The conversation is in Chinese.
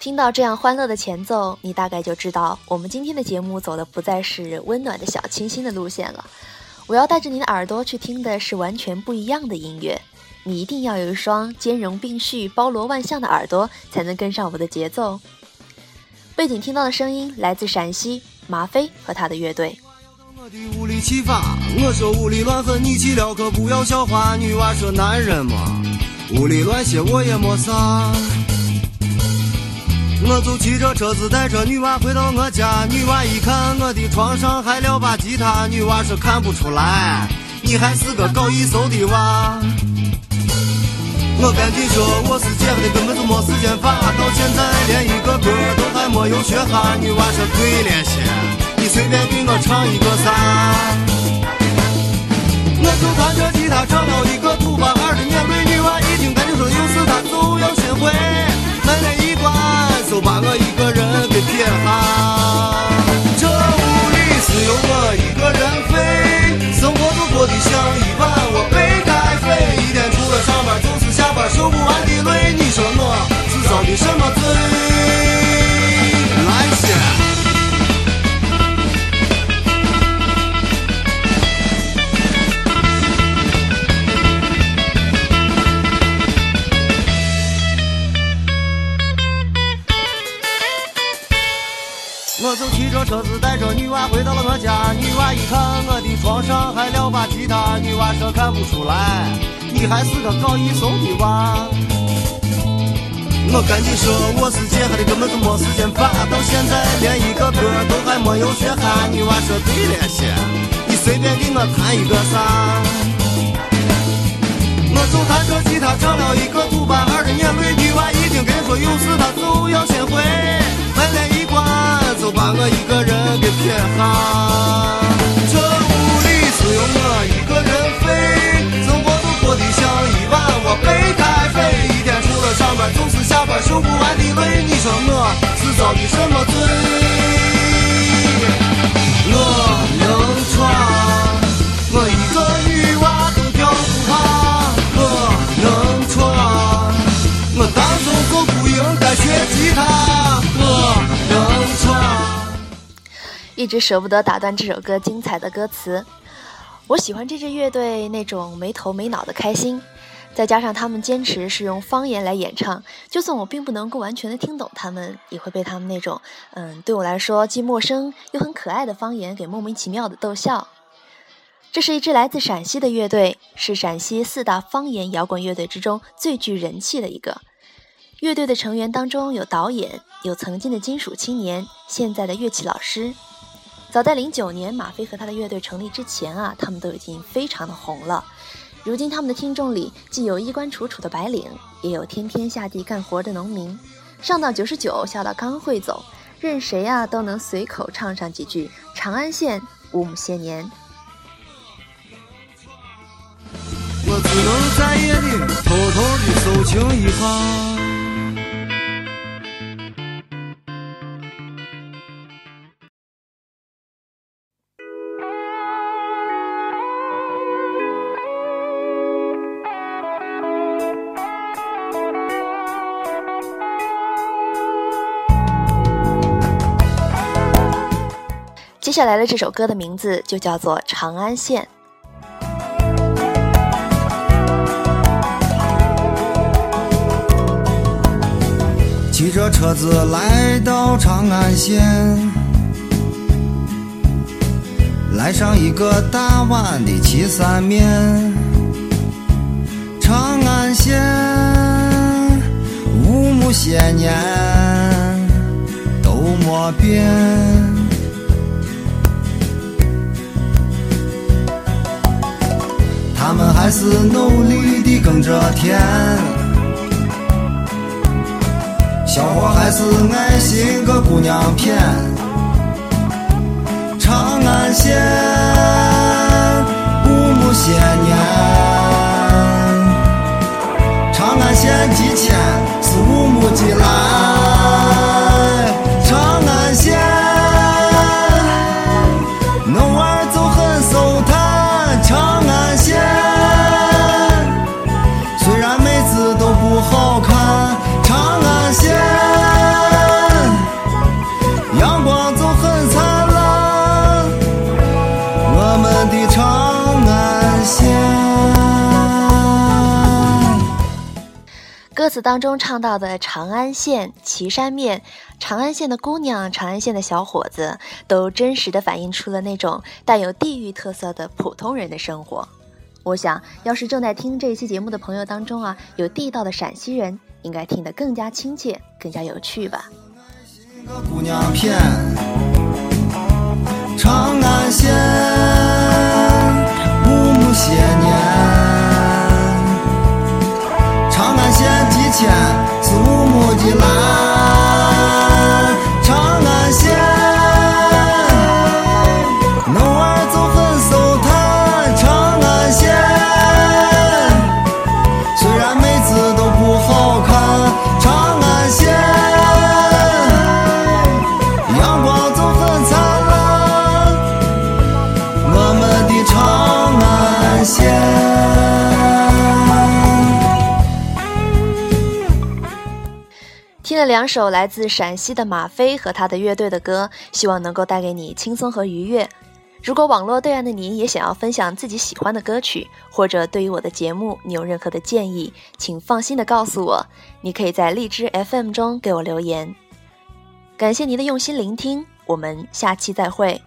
听到这样欢乐的前奏，你大概就知道我们今天的节目走的不再是温暖的小清新的路线了。我要带着你的耳朵去听的是完全不一样的音乐。你一定要有一双兼容并蓄、包罗万象的耳朵，才能跟上我的节奏。背景听到的声音来自陕西马飞和他的乐队。我的无理启发，我说无理乱恨，你气了可不要笑话。女娃说男人嘛，无理乱写我也没啥。我就骑着车子带着女娃回到我家，女娃一看我的床上还撂把吉他，女娃说看不出来，你还是个搞艺术的娃。我赶紧说我是姐的，根本就没时间发，到现在连一个歌都还没有学哈。女娃说对了些，你随便给我唱一个啥？我就弹着吉他唱了一我就骑着车子带着女娃回到了我家，女娃一看我的床上还撂把吉他，女娃说看不出来，你还是个搞艺术的娃。我赶紧说我是接下的，根本就没时间发，到现在连一个歌都还没有学哈。女娃说对了些，你随便给我弹一个啥？我就弹着吉他唱了一个土八二的年味，女娃一听跟说有事她就要先回，把我一个人给撇下。这屋里只有我一个人飞，生活都过得像一碗我白开水，一天除了上班就是下班，受不完的累。你说我是遭的什么直舍不得打断这首歌精彩的歌词。我喜欢这支乐队那种没头没脑的开心，再加上他们坚持是用方言来演唱，就算我并不能够完全的听懂他们，也会被他们那种嗯对我来说既陌生又很可爱的方言给莫名其妙的逗笑。这是一支来自陕西的乐队，是陕西四大方言摇滚乐队之中最具人气的一个。乐队的成员当中有导演，有曾经的金属青年，现在的乐器老师。早在零九年马飞和他的乐队成立之前啊，他们都已经非常的红了。如今他们的听众里既有衣冠楚楚的白领，也有天天下地干活的农民。上到九十九，下到刚会走，任谁啊都能随口唱上几句《长安县五亩些年》。我只能在夜里偷偷的搜情一下。接下来的这首歌的名字就叫做《长安县》。骑着车子来到长安县，来上一个大碗的岐山面。长安县五亩些年都没变，还是努力地耕着田。小伙还是爱心个姑娘骗，长安县歌词当中唱到的长安县、岐山面、长安县的姑娘、长安县的小伙子，都真实的反映出了那种带有地域特色的普通人的生活。我想要是正在听这一期节目的朋友当中啊，有地道的陕西人，应该听得更加亲切、更加有趣吧。五亩这两首来自陕西的马飞和他的乐队的歌，希望能够带给你轻松和愉悦。如果网络对岸的你也想要分享自己喜欢的歌曲，或者对于我的节目你有任何的建议，请放心的告诉我。你可以在荔枝 FM 中给我留言。感谢您的用心聆听，我们下期再会。